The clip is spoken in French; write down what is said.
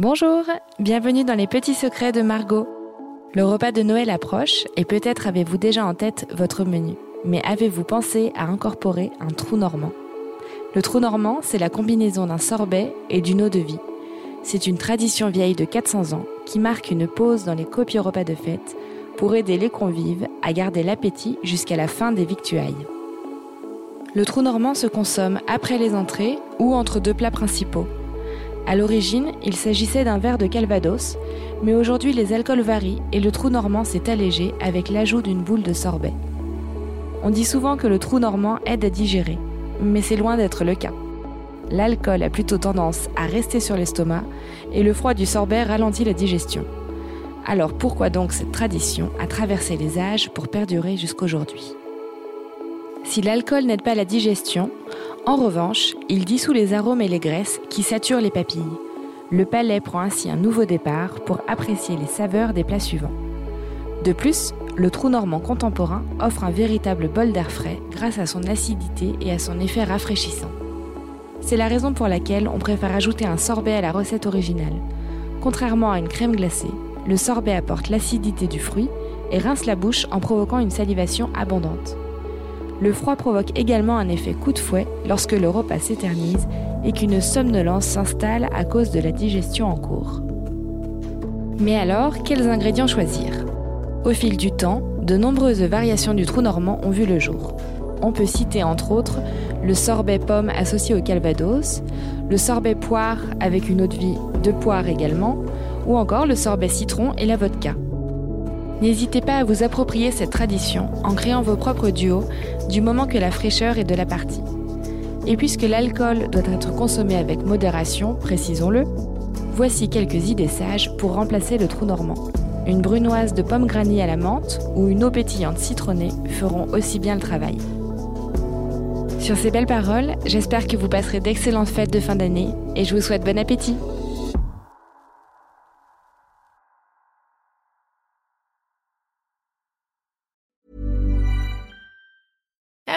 Bonjour, bienvenue dans les petits secrets de Margot. Le repas de Noël approche et peut-être avez-vous déjà en tête votre menu. Mais avez-vous pensé à incorporer un trou normand? Le trou normand, c'est la combinaison d'un sorbet et d'une eau de vie. C'est une tradition vieille de 400 ans qui marque une pause dans les copieux repas de fête pour aider les convives à garder l'appétit jusqu'à la fin des victuailles. Le trou normand se consomme après les entrées ou entre deux plats principaux. À l'origine, il s'agissait d'un verre de calvados, mais aujourd'hui les alcools varient et le trou normand s'est allégé avec l'ajout d'une boule de sorbet. On dit souvent que le trou normand aide à digérer mais c'est loin d'être le cas. L'alcool a plutôt tendance à rester sur l'estomac et le froid du sorbet ralentit la digestion. Alors pourquoi donc cette tradition a traversé les âges pour perdurer jusqu'aujourd'hui? Si l'alcool n'aide pas la digestion, en revanche, il dissout les arômes et les graisses qui saturent les papilles. Le palais prend ainsi un nouveau départ pour apprécier les saveurs des plats suivants. De plus, le trou normand contemporain offre un véritable bol d'air frais grâce à son acidité et à son effet rafraîchissant. C'est la raison pour laquelle on préfère ajouter un sorbet à la recette originale. Contrairement à une crème glacée, le sorbet apporte l'acidité du fruit et rince la bouche en provoquant une salivation abondante. Le froid provoque également un effet coup de fouet lorsque le repas s'éternise et qu'une somnolence s'installe à cause de la digestion en cours. Mais alors, quels ingrédients choisir? Au fil du temps, de nombreuses variations du trou normand ont vu le jour. On peut citer entre autres le sorbet pomme associé au calvados, le sorbet poire avec une eau de vie de poire également, ou encore le sorbet citron et la vodka. N'hésitez pas à vous approprier cette tradition en créant vos propres duos du moment que la fraîcheur est de la partie. Et puisque l'alcool doit être consommé avec modération, précisons-le, voici quelques idées sages pour remplacer le trou normand. Une brunoise de pommes granny à la menthe ou une eau pétillante citronnée feront aussi bien le travail. Sur ces belles paroles, j'espère que vous passerez d'excellentes fêtes de fin d'année et je vous souhaite bon appétit.